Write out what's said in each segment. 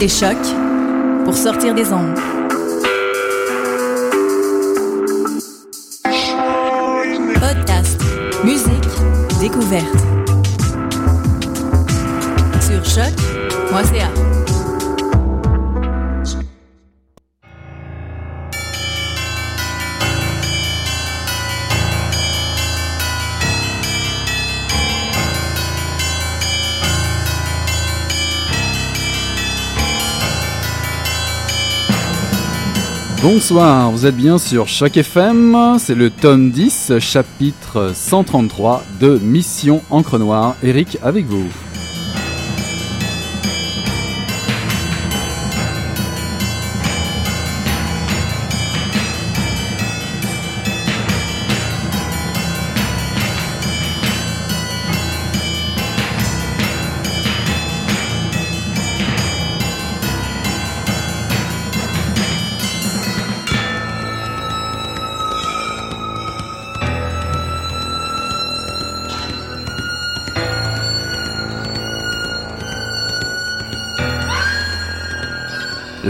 et Choc pour sortir des ondes. Podcast, musique, découverte. Sur choc.ca. Bonsoir, vous êtes bien sur Choc FM, c'est le tome 10, chapitre 133 de Mission Encre Noire. Eric, avec vous.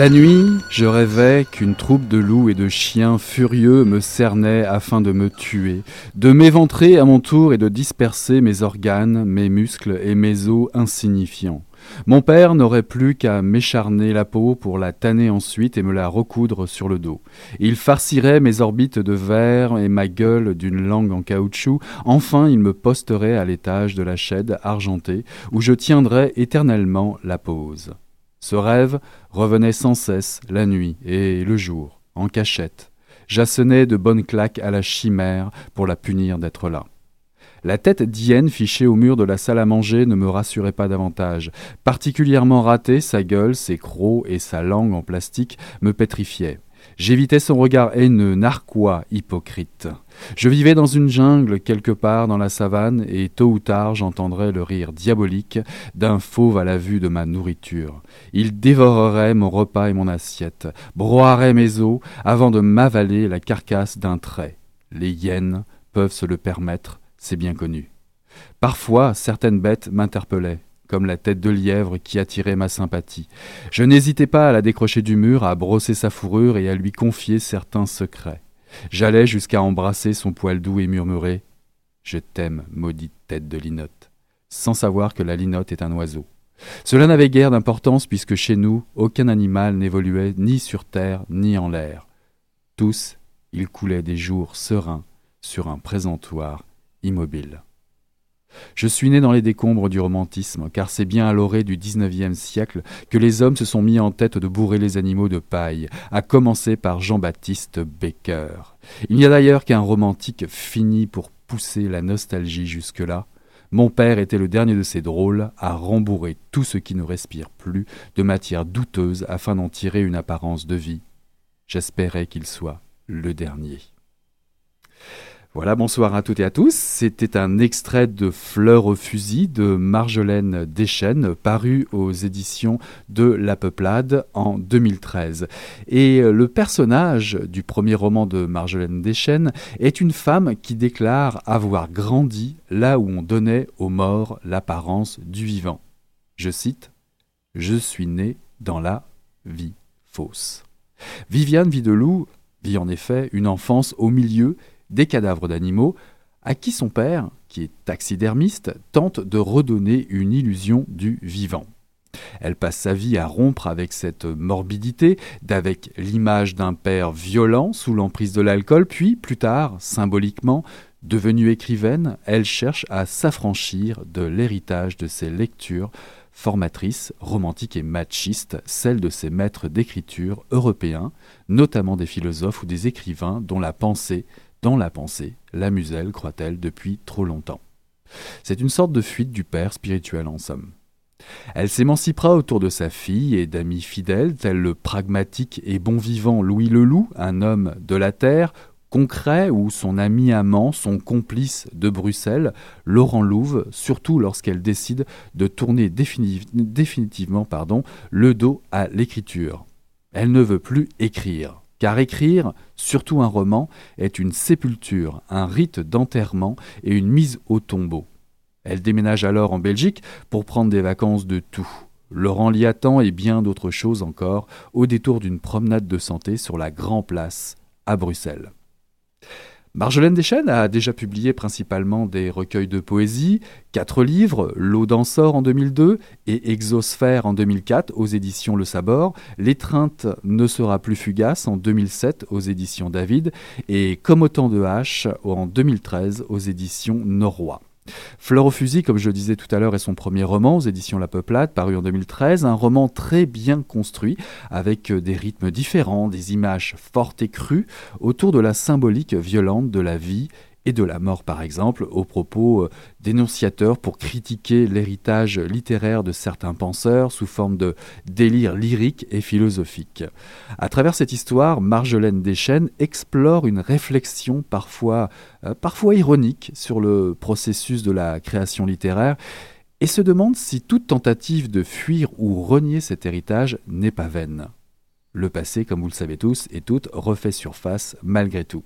La nuit, je rêvais qu'une troupe de loups et de chiens furieux me cernait afin de me tuer, de m'éventrer à mon tour et de disperser mes organes, mes muscles et mes os insignifiants. Mon père n'aurait plus qu'à m'écharner la peau pour la tanner ensuite et me la recoudre sur le dos. Il farcirait mes orbites de verre et ma gueule d'une langue en caoutchouc. Enfin, il me posterait à l'étage de la chaîne argentée où je tiendrais éternellement la pose. Ce rêve revenait sans cesse la nuit et le jour, en cachette. J'assonnais de bonnes claques à la chimère pour la punir d'être là. La tête d'hyène fichée au mur de la salle à manger ne me rassurait pas davantage. Particulièrement raté, sa gueule, ses crocs et sa langue en plastique me pétrifiaient. J'évitais son regard haineux, narquois, hypocrite. Je vivais dans une jungle quelque part dans la savane, et tôt ou tard j'entendrais le rire diabolique d'un fauve à la vue de ma nourriture. Il dévorerait mon repas et mon assiette, broierait mes os avant de m'avaler la carcasse d'un trait. Les hyènes peuvent se le permettre, c'est bien connu. Parfois, certaines bêtes m'interpellaient comme la tête de lièvre qui attirait ma sympathie. Je n'hésitais pas à la décrocher du mur, à brosser sa fourrure et à lui confier certains secrets. J'allais jusqu'à embrasser son poil doux et murmurer Je t'aime, maudite tête de linotte, sans savoir que la linotte est un oiseau. Cela n'avait guère d'importance puisque chez nous, aucun animal n'évoluait ni sur terre ni en l'air. Tous, ils coulaient des jours sereins sur un présentoir immobile. Je suis né dans les décombres du romantisme, car c'est bien à l'orée du XIXe siècle que les hommes se sont mis en tête de bourrer les animaux de paille, à commencer par Jean-Baptiste Baker. Il n'y a d'ailleurs qu'un romantique fini pour pousser la nostalgie jusque-là. Mon père était le dernier de ces drôles à rembourrer tout ce qui ne respire plus de matière douteuse afin d'en tirer une apparence de vie. J'espérais qu'il soit le dernier. Voilà, bonsoir à toutes et à tous. C'était un extrait de Fleurs au fusil de Marjolaine Deschênes, paru aux éditions de La Peuplade en 2013. Et le personnage du premier roman de Marjolaine Deschênes est une femme qui déclare avoir grandi là où on donnait aux morts l'apparence du vivant. Je cite Je suis né dans la vie fausse. Viviane Videloup vit en effet une enfance au milieu des cadavres d'animaux, à qui son père, qui est taxidermiste, tente de redonner une illusion du vivant. Elle passe sa vie à rompre avec cette morbidité, d'avec l'image d'un père violent sous l'emprise de l'alcool, puis, plus tard, symboliquement, devenue écrivaine, elle cherche à s'affranchir de l'héritage de ses lectures formatrices, romantiques et machistes, celles de ses maîtres d'écriture européens, notamment des philosophes ou des écrivains dont la pensée dans la pensée, la muselle, croit-elle, depuis trop longtemps. C'est une sorte de fuite du père spirituel en somme. Elle s'émancipera autour de sa fille et d'amis fidèles tels le pragmatique et bon vivant Louis Leloup, un homme de la terre, concret, ou son ami amant, son complice de Bruxelles, Laurent Louve, surtout lorsqu'elle décide de tourner définitivement le dos à l'écriture. Elle ne veut plus écrire. Car écrire, surtout un roman, est une sépulture, un rite d'enterrement et une mise au tombeau. Elle déménage alors en Belgique pour prendre des vacances de tout. Laurent Liatan et bien d'autres choses encore au détour d'une promenade de santé sur la Grand Place à Bruxelles. Marjolaine Deschênes a déjà publié principalement des recueils de poésie, quatre livres, L'eau d'Ensor en 2002 et Exosphère en 2004 aux éditions Le Sabor, L'étreinte ne sera plus fugace en 2007 aux éditions David et Comme autant de haches en 2013 aux éditions Norrois. Fleur au fusil, comme je le disais tout à l'heure, est son premier roman aux éditions La Peuplade, paru en 2013. Un roman très bien construit, avec des rythmes différents, des images fortes et crues, autour de la symbolique violente de la vie et de la mort par exemple, aux propos euh, dénonciateurs pour critiquer l'héritage littéraire de certains penseurs sous forme de délire lyrique et philosophique. À travers cette histoire, Marjolaine Deschênes explore une réflexion parfois, euh, parfois ironique sur le processus de la création littéraire et se demande si toute tentative de fuir ou renier cet héritage n'est pas vaine. Le passé, comme vous le savez tous et toutes, refait surface malgré tout.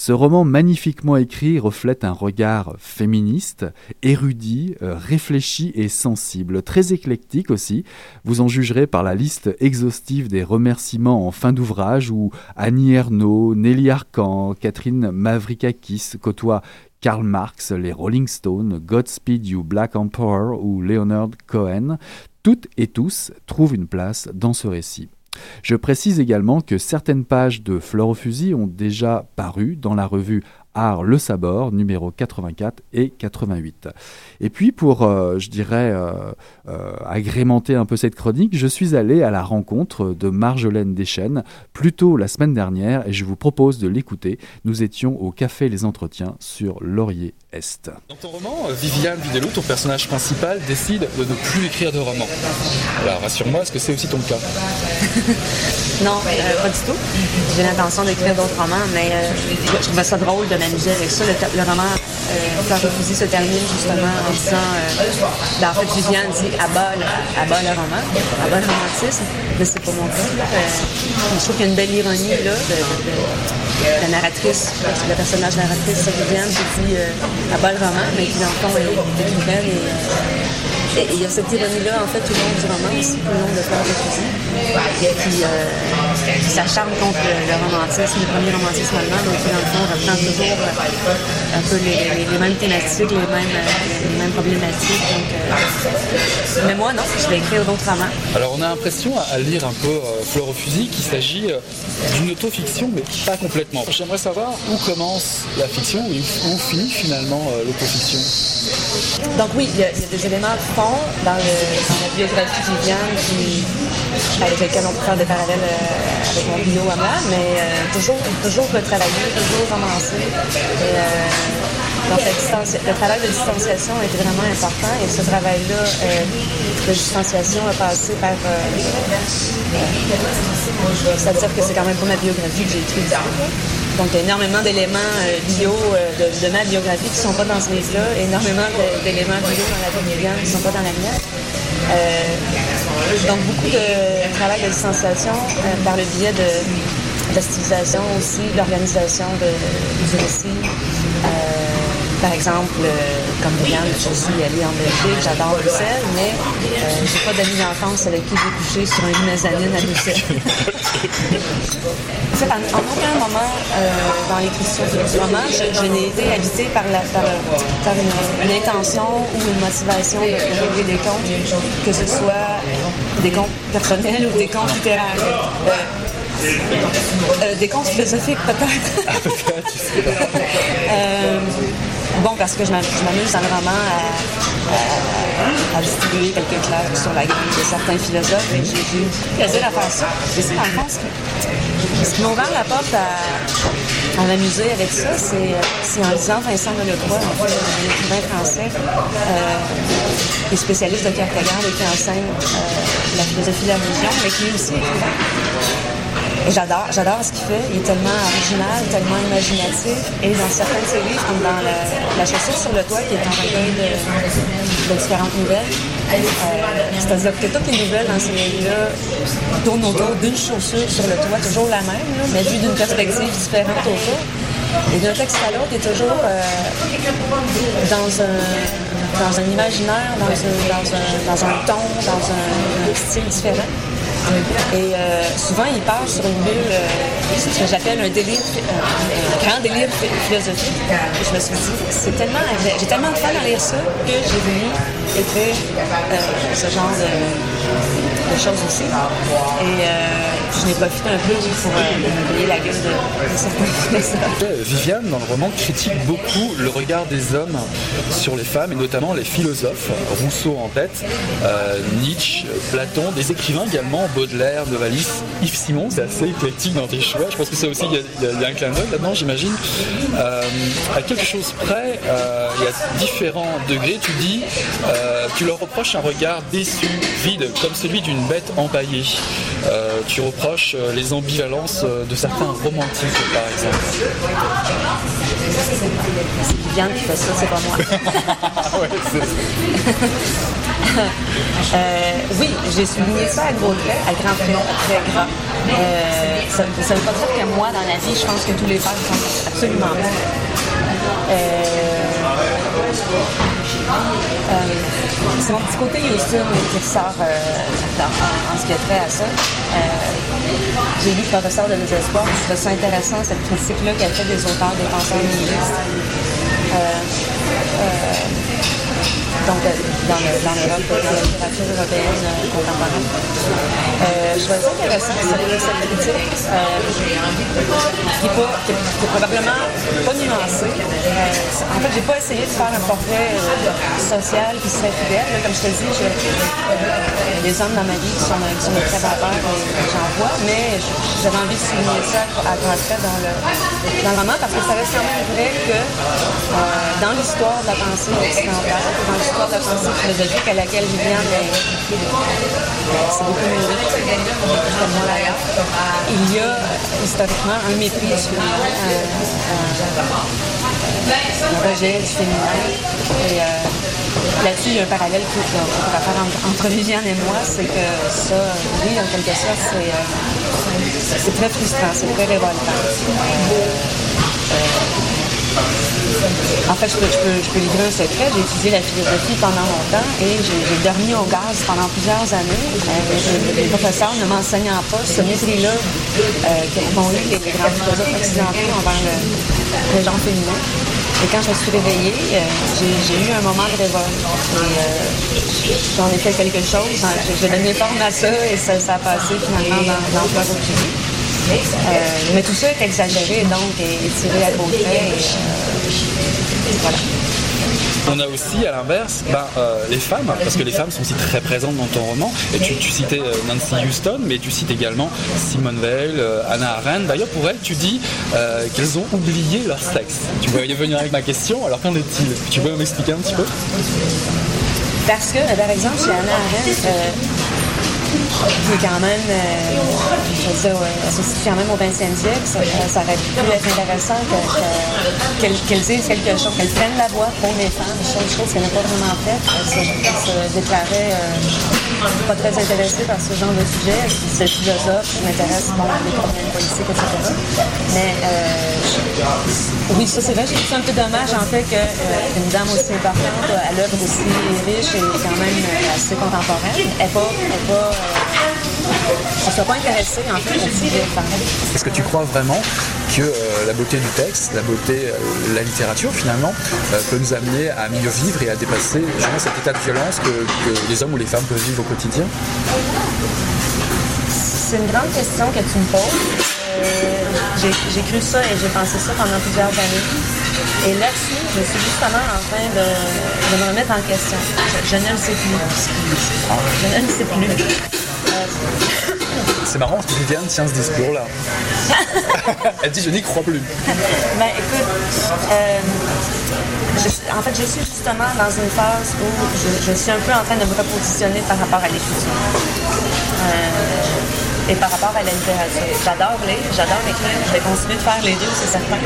Ce roman magnifiquement écrit reflète un regard féministe, érudit, euh, réfléchi et sensible, très éclectique aussi. Vous en jugerez par la liste exhaustive des remerciements en fin d'ouvrage où Annie Ernaux, Nelly Arcan, Catherine Mavrikakis côtoient Karl Marx, les Rolling Stones, Godspeed You Black Emperor ou Leonard Cohen. Toutes et tous trouvent une place dans ce récit. Je précise également que certaines pages de Fleur au fusil ont déjà paru dans la revue Art Le Sabord, numéro 84 et 88. Et puis pour, euh, je dirais, euh, euh, agrémenter un peu cette chronique, je suis allé à la rencontre de Marjolaine Deschênes plus tôt la semaine dernière et je vous propose de l'écouter. Nous étions au Café Les Entretiens sur Laurier Est. Dans ton roman, Viviane Videlo, ton personnage principal, décide de ne plus écrire de roman. Alors rassure-moi, est-ce que c'est aussi ton cas? Non, pas du tout. J'ai l'intention d'écrire d'autres romans, mais je trouvais ça drôle de m'amuser avec ça. Le, roman euh, Fleur fusil se termine justement en disant, euh, ben, en fait, Viviane dit abat le, abat le roman, abat le romantisme, mais c'est pas mon cas. Euh, je trouve qu'il y a une belle ironie là, de, narratrice, le personnage narratrice, Viviane, qui dit euh, abat le roman, mais qui dans le fond est, écrivaine et et il y a cette ironie-là, en fait, tout le long du roman tout le long de Fleur de fusil, qui, euh, s'acharne contre le, romantisme, le premier romantisme allemand, donc dans le fond, on reprend toujours euh, un peu les, les, mêmes thématiques, les mêmes, euh, les mêmes problématiques. Donc, euh, mais moi, non, je vais écrire d'autres romans. Alors, on a l'impression, à lire un peu Fleur au fusil, qu'il s'agit d'une autofiction, mais pas complètement. J'aimerais savoir où commence la fiction et où finit finalement l'autofiction. Donc oui, il y, a des éléments fond dans, le, dans la biographie de Viviane qui, avec lesquels on peut faire des parallèles euh, avec mon bio à moi, mais euh, toujours, toujours retravailler, toujours romancer. Et, euh, donc le travail de distanciation était vraiment important et ce travail-là de distanciation a passé par... C'est-à-dire que c'est quand même pas ma biographie que j'ai écrite. Donc, il y a énormément d'éléments euh, bio euh, de, ma biographie qui ne sont pas dans ce livre-là, énormément d'éléments bio dans la vie qui ne sont pas dans la mienne. Euh, donc, beaucoup de travail de distanciation par le biais de, de stylisation aussi, l'organisation de, du récit. Par exemple, euh, comme Brianne, je suis allée en Belgique, j'adore Bruxelles, mais euh, j'ai pas d'amis d'enfance avec qui j'ai couché sur une mezzanine à Bruxelles. en en, aucun moment euh, dans l'écriture du roman, je, n'ai été habitée par, la, par, une, intention ou une motivation de, de des contes, que ce soit des contes personnels ou des contes littéraires. des contes philosophiques peut-être. Bon, parce que je m'amuse dans le roman à, distribuer quelques claques sur la gamme de certains philosophes et j'ai eu plaisir à faire ça. Et c'est dans le ce qui m'a ouvert la porte à, m'amuser avec ça, c'est en lisant Vincent Delecroix, un écrivain français euh, qui est spécialiste de Kierkegaard et qui enseigne euh, la philosophie de la religion, mais qui est aussi. J'adore, j'adore ce qu'il fait. Il est tellement original, tellement imaginatif. Et dans certains de ses livres, comme dans la, chaussure sur le toit, qui est un recueil de, différentes nouvelles, euh, c'est-à-dire que toutes les nouvelles dans ces livres-là tournent autour d'une chaussure sur le toit, toujours la même, mais vue d'une perspective différente autour. Et d'un texte à l'autre, il est toujours euh, dans un dans un imaginaire, dans un, dans un, dans un ton, dans un style différent. Et euh, souvent, il part sur une bulle, euh, ce que j'appelle un délire, euh, un grand délire philosophique. Je me suis dit, c'est tellement, j'ai tellement de fun à lire ça que j'ai voulu écrire ce genre de, de, choses aussi. Et je n'ai profité un peu pour me payer la gueule de, de certains Viviane, dans le roman, critique beaucoup le regard des hommes sur les femmes, et notamment les philosophes, Rousseau en tête, Nietzsche, Platon, des écrivains également, Baudelaire, Novalis, Yves Simon, c'est assez éclectique dans tes choix. Je pense que ça aussi, il y, a un clin d'œil là-dedans, j'imagine. Euh, à quelque chose près, euh, il y a différents degrés. Tu dis, euh, tu leur reproches un regard déçu, vide, comme celui d'une bête empaillée. tu reproches les ambivalences de certains romantiques, par exemple. C'est Viviane qui fait ça, c'est pas moi. euh, oui, j'ai souligné ça à gros traits, à grand trait, très grand. Euh, ça ne veut pas dire que moi, dans la vie, je pense que tous les pères sont absolument. Euh, euh, c'est mon petit côté Houston qui ressort euh, en, ce qui a trait à ça. Euh, j'ai lu Professeur de désespoir, je trouve ça intéressant, cette critique-là qu'elle fait des auteurs, des penseurs nihilistes. Donc dans, le, dans l'Europe de la littérature européenne contemporaine. Euh, je trouvais ça intéressant, cette, critique, euh, qui, est probablement pas nuancée. Euh, en fait, j'ai pas essayé de faire un portrait social qui serait fidèle. Comme je te dis, j'ai des hommes dans ma vie qui sont, qui sont de très bons et j'en vois, mais j'avais envie de souligner ça à grand dans le, dans le roman parce que ça reste quand même vrai que dans l'histoire de la pensée occidentale, dans l'histoire de la pensée philosophique à laquelle Viviane c'est beaucoup nourri, comme moi d'ailleurs. Il y a historiquement un mépris du féminin, un, rejet du féminin. Et euh, là-dessus, il y a un parallèle qu'on pourrait faire entre Viviane et moi, c'est que ça, oui, en quelque sorte, c'est très frustrant, c'est très révoltant. En fait, je peux, je, peux, livrer un secret. J'ai étudié la philosophie pendant longtemps et j'ai dormi au gaz pendant plusieurs années. Euh, les professeurs ne m'enseignant pas ce mépris-là euh, qu'ont eu les, grands philosophes occidentaux envers le, le genre. Et quand je me suis réveillée, euh, j'ai eu un moment de révolte. J'en ai fait quelque chose. J'ai donné forme à ça et ça, a passé finalement dans, dans le euh, mais tout ça est exagéré, donc, et, tiré à. Euh, voilà. On a aussi à l'inverse ben, euh, les femmes, parce que les femmes sont aussi très présentes dans ton roman. Et tu, tu citais euh, Nancy Houston, mais tu cites également Simone Veil, euh, Anna Arendt. D'ailleurs, pour elles, tu dis euh, qu'elles ont oublié leur sexe. Tu voyais venir avec ma question, alors qu'en est-il? Tu peux m'expliquer un petit peu? Parce que, par exemple, chez Anna Arendt, qui est quand même, je veux dire, quand même au 20e siècle, ça, ça aurait pu être intéressant qu'elle qu qu dise quelque chose, qu'elle prenne la voix pour les femmes, chose, chose qu'elle n'a pas vraiment faite. Elle se, elle déclarait euh, pas très intéressée par ce genre de sujet. C'est philosophe, je m'intéresse bon, à des problèmes politiques, etc. Mais euh, oui, ça c'est vrai, je trouve ça un peu dommage en fait qu'une euh, dame aussi importante, à l'œuvre aussi riche et quand même assez contemporaine, n'est pas, est pas ne suis pas intéressée en fait au sujet Est-ce que tu crois vraiment que euh, la beauté du texte, la beauté, euh, la littérature finalement, euh, peut nous amener à mieux vivre et à dépasser justement cet état de violence que, que les hommes ou les femmes peuvent vivre au quotidien? C'est une grande question que tu me poses. j'ai cru ça et j'ai pensé ça pendant plusieurs années. Et là-dessus, je suis justement en train de, de me remettre en question. Je, je, ne le sais plus. Je ne le sais plus. C'est marrant parce que Viviane tient ce discours-là. Elle dit je n'y crois plus. ben écoute, euh, je, en fait je suis justement dans une phase où je, je, suis un peu en train de me repositionner par rapport à l'écriture. Euh, et par rapport à la littérature. J'adore lire, j'adore écrire, je vais continuer de faire les deux, c'est certain.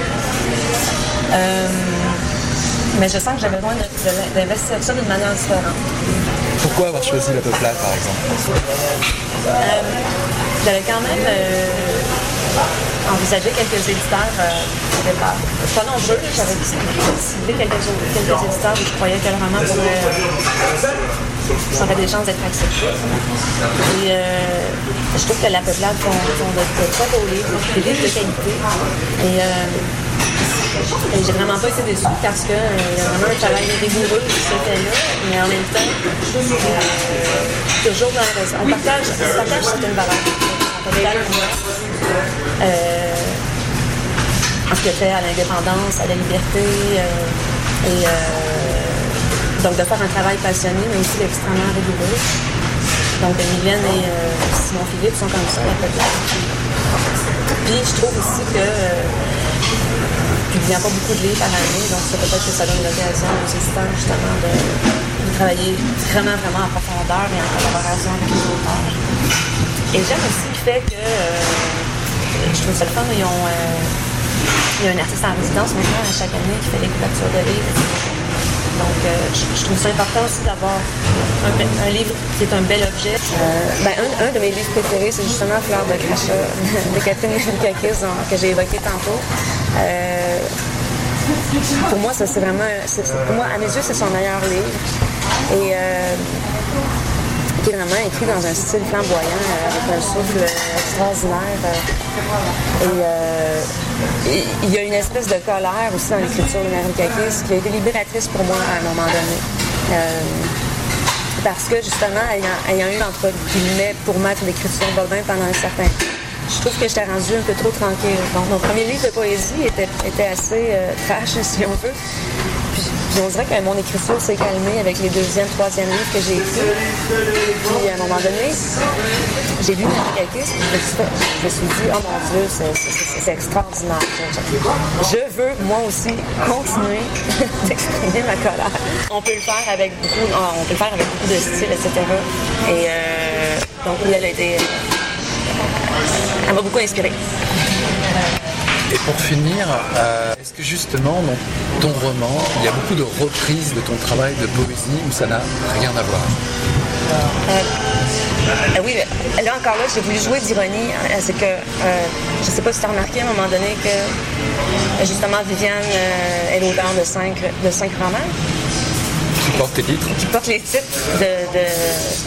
Euh, mais je sens que j'ai besoin d'investir ça d'une manière différente. Pourquoi avoir choisi la peuplade, par exemple euh, J'avais quand même... Euh, envisagé quelques éditeurs euh, départ. Pas nombreux, j'avais ciblé quelques, quelques éditeurs où je croyais que le roman pourrait, aurait des chances d'être accepté. Et je trouve que la peuplade font, font de, de, très beaux livres, des livres de qualité. J'ai vraiment pas été déçue parce qu'il euh, y a vraiment un travail rigoureux qui se fait là, mais en même temps, euh, toujours dans le On partage, on partage certaines valeurs. On partage euh, en ce qui a fait à l'indépendance, à la liberté, euh, et euh, donc de faire un travail passionné, mais aussi extrêmement rigoureux. Donc Emilienne et euh, Simon Philippe sont comme ça, la. Puis je trouve aussi que publiant pas beaucoup de livres par année, donc ça peut-être que ça donne l'occasion aux éditeurs justement de, travailler vraiment, vraiment en profondeur et en collaboration avec les auteurs. Et j'aime aussi le fait que euh, je trouve ça le fun, ils euh, il y a un artiste en résidence maintenant à chaque année qui fait les couvertures de livres, Donc, euh, je, trouve ça important aussi d'avoir un, livre qui est un bel objet. Ben, un, un, de mes livres préférés, c'est justement Fleur de crachat de Catherine Kakis, que j'ai évoqué tantôt. Euh, pour moi, ça c'est vraiment, moi, à mes yeux, c'est son meilleur livre. Et euh, qui est vraiment écrit dans un style flamboyant, euh, avec un souffle extraordinaire. et il y a une espèce de colère aussi dans l'écriture de Marie Kakis qui a été libératrice pour moi à un moment donné. parce que justement, ayant, ayant eu entre guillemets pour maître l'écriture Bobin pendant un certain temps, je trouve que j'étais rendue un peu trop tranquille. Mon premier livre de poésie était, assez euh, trash, si on veut. Puis, on dirait que mon écriture s'est calmée avec les deuxième, troisième livres que j'ai écrits. Puis, à un moment donné, j'ai lu puis je, me suis dit, oh mon Dieu, c'est extraordinaire. Je veux, moi aussi, continuer d'exprimer ma colère. On peut le faire avec beaucoup, beaucoup de style, etc. Et euh, donc, elle a été m'a beaucoup inspiré. Et pour finir, euh, est-ce que justement dans ton roman, il y a beaucoup de reprises de ton travail de poésie où ça n'a rien à voir? Euh, Oui, là encore là, j'ai voulu jouer d'ironie. C'est que, euh, je ne sais pas si tu as remarqué à un moment donné que justement Viviane est l'auteur de cinq, de cinq romans qui portent les titres? Qui portent les titres de, de,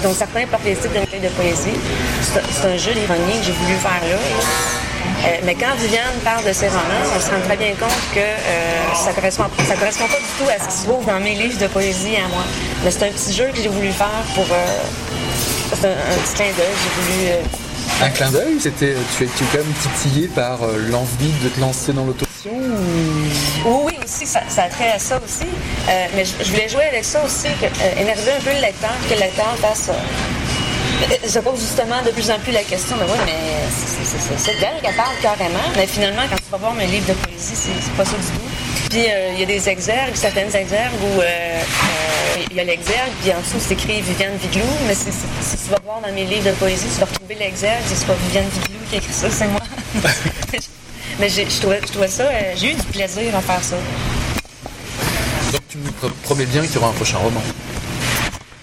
dont certains portent les titres d'une feuille de poésie. C'est un jeu d'ironie que j'ai voulu faire là. Euh, mais quand Viviane parle de ses romans, on se rend très bien compte que euh, ça correspond, ça correspond pas du tout à ce qui se trouve dans mes livres de poésie à moi. Mais c'est un petit jeu que j'ai voulu faire pour. Euh, c'est un, un, petit clin d'œil. J'ai voulu. Euh, un clin d'œil? C'était, tu es, tu es quand même titillé par l'envie de te lancer dans l'autofiction ou... Oui, aussi, ça, a trait à ça aussi. Euh, mais je, voulais jouer avec ça aussi, euh, énerver un peu le lecteur, que le lecteur fasse. Euh, je pose justement de plus en plus la question, mais oui, mais c'est d'elle qu'elle parle carrément. Mais finalement, quand tu vas voir mes livres de poésie, c'est pas ça du tout. Puis il euh, y a des exergues, certaines exergues où il y a l'exergue, puis en dessous c'est écrit Viviane Viglou, mais si, si, tu vas voir dans mes livres de poésie, tu vas retrouver l'exergue, c'est pas Viviane Viglou qui a écrit ça, c'est moi. Mais je trouvais, je trouvais ça, euh, j'ai eu du plaisir à faire ça. Donc tu me promets bien qu'il y aura un prochain roman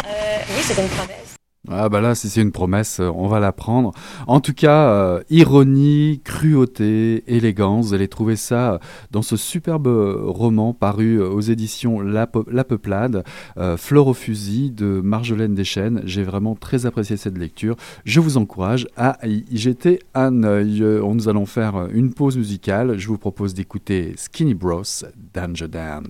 euh, Oui, c'est une promesse. Ah bah là, si c'est une promesse, on va la prendre. En tout cas, euh, ironie, cruauté, élégance, vous allez trouver ça dans ce superbe roman paru aux éditions La Peuplade, euh, Fleur au fusil de Marjolaine Deschênes. J'ai vraiment très apprécié cette lecture. Je vous encourage à y jeter un œil. Nous allons faire une pause musicale. Je vous propose d'écouter Skinny Bros, Danger Dan.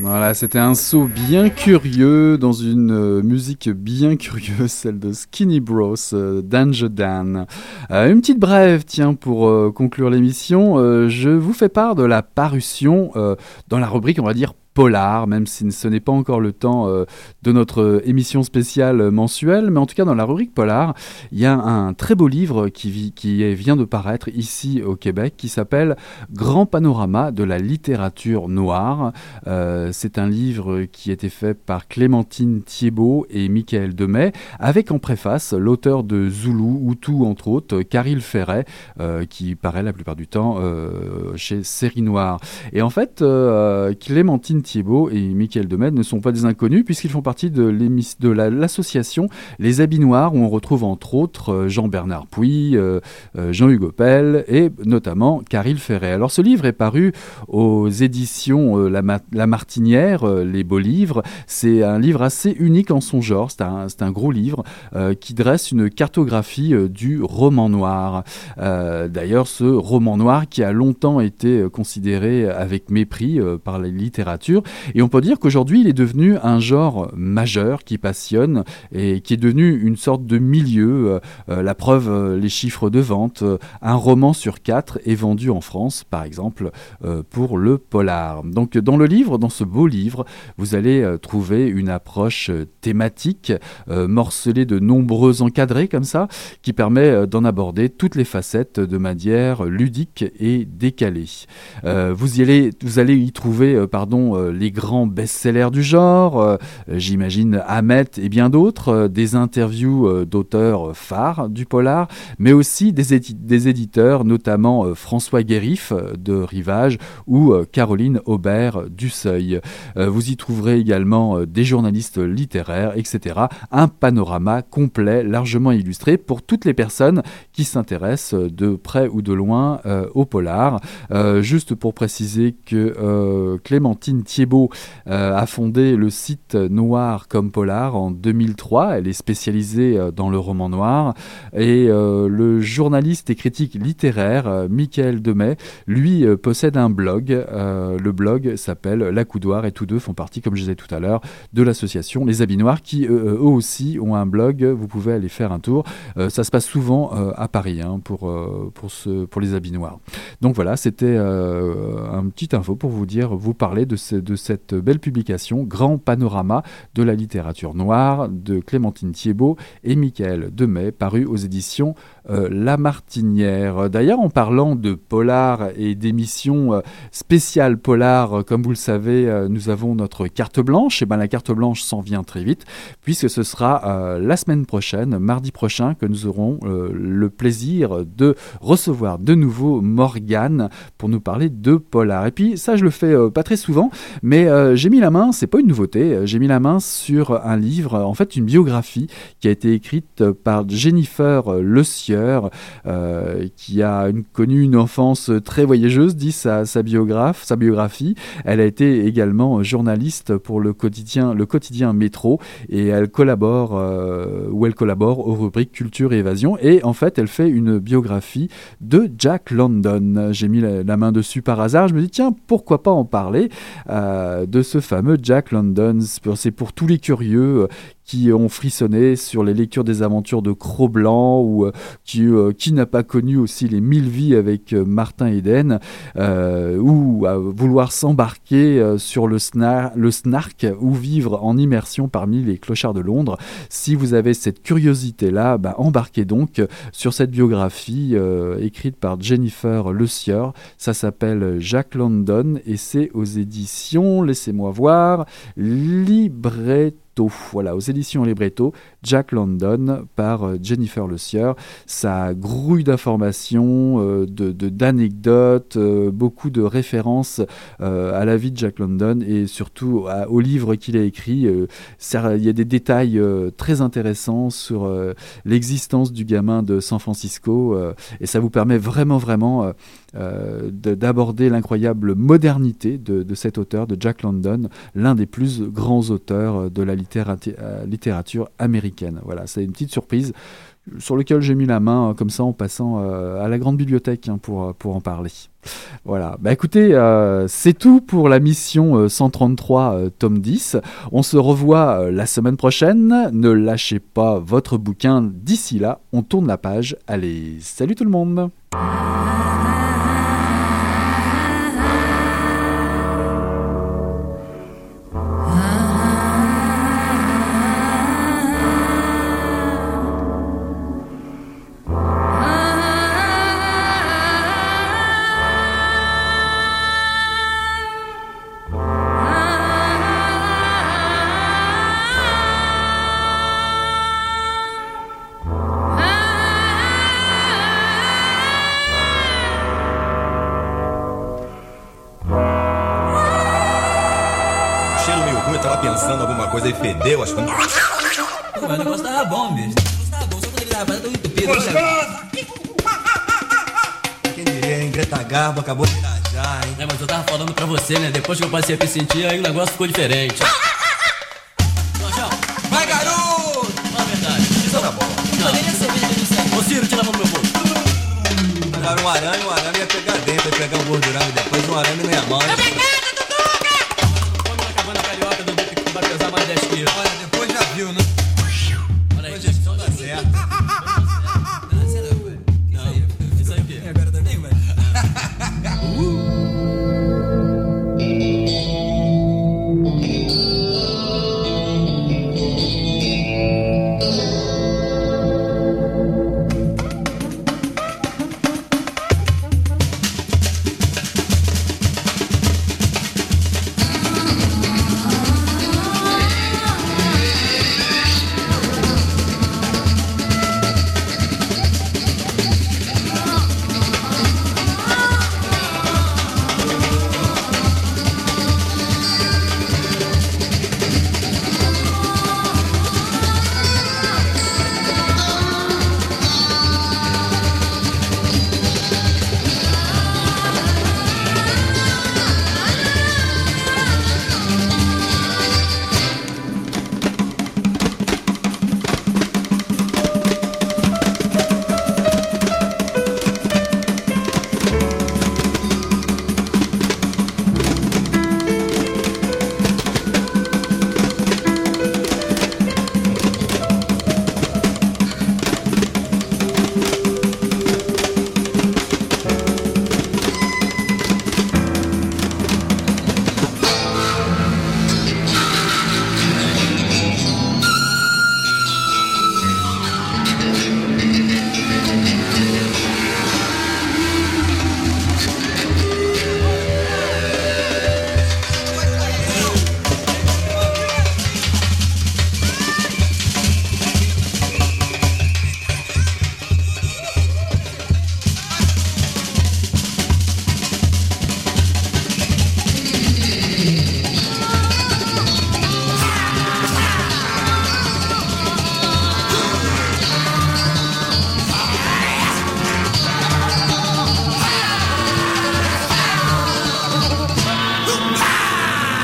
Voilà, c'était un saut bien curieux dans une euh, musique bien curieuse, celle de Skinny Bros, euh, Danger Dan. Euh, une petite brève, tiens, pour conclure l'émission, je vous fais part de la parution dans la rubrique, on va dire, polar, même si ce n'est pas encore le temps euh, de notre émission spéciale mensuelle, mais en tout cas dans la rubrique polar, il y a un très beau livre qui, vient de paraître ici au Québec qui s'appelle Grand panorama de la littérature noire. Euh, c'est un livre qui a été fait par Clémentine Thiebaud et Michael Demay, avec en préface l'auteur de Zulu, Hutu entre autres, Caril Ferret, euh, qui paraît la plupart du temps chez Série Noire. Et en fait, Clémentine Thiebaud et Michael Demède ne sont pas des inconnus puisqu'ils font partie de l'association Les Habits Noirs où on retrouve entre autres euh, Jean-Bernard Puy, euh, euh, Jean-Hugo Pell et notamment Caril Ferret. Alors ce livre est paru aux éditions la, Martinière, les beaux livres. C'est un livre assez unique en son genre, c'est un, gros livre qui dresse une cartographie du roman noir. D'ailleurs ce roman noir qui a longtemps été considéré avec mépris par la littérature et on peut dire qu'aujourd'hui, il est devenu un genre majeur qui passionne et qui est devenu une sorte de milieu. Euh, euh, la preuve, euh, les chiffres de vente. un roman sur quatre est vendu en France, par exemple, pour le polar. Donc dans le livre, dans ce beau livre, vous allez trouver une approche thématique, morcelée de nombreux encadrés comme ça, qui permet d'en aborder toutes les facettes de manière ludique et décalée. vous, y allez, vous allez y trouver pardon, euh, les grands best-sellers du genre, euh, j'imagine Ahmet et bien d'autres, euh, des interviews d'auteurs phares du polar, mais aussi des, éditeurs, notamment François Guérif de Rivage ou Caroline Aubert du Seuil. vous y trouverez également des journalistes littéraires, etc. Un panorama complet, largement illustré pour toutes les personnes qui s'intéressent de près ou de loin au polar. juste pour préciser que Clémentine Thiebaud euh, a fondé le site Noir comme Polar en 2003. Elle est spécialisée euh, dans le roman noir. Et euh, le journaliste et critique littéraire Michael Demey, lui, possède un blog. le blog s'appelle La Coudoir et tous deux font partie, comme je disais tout à l'heure, de l'association Les Habits Noirs qui, eux aussi, ont un blog. Vous pouvez aller faire un tour. ça se passe souvent à Paris hein, pour, ce, les Habits Noirs. Donc voilà, c'était un petit info pour vous dire, vous parler de, de cette belle publication, Grand Panorama de la littérature noire de Clémentine Thiebaud et Michael Demey, paru aux éditions euh, La Martinière. D'ailleurs, en parlant de polar et d'émissions euh, spéciales polar, comme vous le savez, euh, nous avons notre carte blanche. Et ben la carte blanche s'en vient très vite, puisque ce sera la semaine prochaine, mardi prochain, que nous aurons le plaisir de recevoir de nouveau Morgane pour nous parler de polar. Et puis ça, je le fais pas très souvent, mais j'ai mis la main, c'est pas une nouveauté, j'ai mis la main sur un livre, en fait une biographie qui a été écrite par Jennifer Le Sieur euh, qui a connu une enfance très voyageuse, dit sa, biographe, sa biographie. Elle a été également journaliste pour le quotidien, le quotidien Métro et elle collabore, euh, ou elle collabore aux rubriques Culture et Évasion. Et en fait, elle fait une biographie de Jack London. J'ai mis la, main dessus par hasard. Je me dis, tiens, pourquoi pas en parler? Euh, de ce fameux Jack London. C'est pour tous les curieux qui ont frissonné sur les lectures des aventures de Cro-Blanc ou euh, qui, euh, qui n'a pas connu aussi les mille vies avec euh, Martin Eden ou à vouloir s'embarquer sur le, snar le snark ou vivre en immersion parmi les clochards de Londres. Si vous avez cette curiosité-là, bah, embarquez donc sur cette biographie écrite par Jennifer Le Sieur. Ça s'appelle Jack London et c'est aux éditions, laissez-moi voir, Libretto voilà, aux éditions Libretto, Jack London par euh, Jennifer Le Sieur. Ça grouille d'informations, euh, de, d'anecdotes, euh, beaucoup de références à la vie de Jack London et surtout au livre qu'il a écrit. il y a des détails très intéressants sur l'existence du gamin de San Francisco et ça vous permet vraiment, vraiment d'aborder l'incroyable modernité de, cet auteur, de Jack London, l'un des plus grands auteurs de la littérature, littérature américaine. Voilà, c'est une petite surprise sur lequel j'ai mis la main comme ça en passant à la grande bibliothèque hein, pour, pour en parler. Voilà, bah écoutez, c'est tout pour la mission 133 tome 10. On se revoit la semaine prochaine. Ne lâchez pas votre bouquin d'ici là. On tourne la page. Allez, salut tout le monde coisa aí fedeu, acho que. Mas o negócio tava bom, bicho. O negócio tava bom, só quando ele tava tão entupido. Gostoso! Quem diria, hein? Greta Garbo acabou de irajar, hein? É, mas eu tava falando pra você, né? Depois que eu passei a me sentir, aí o negócio ficou diferente.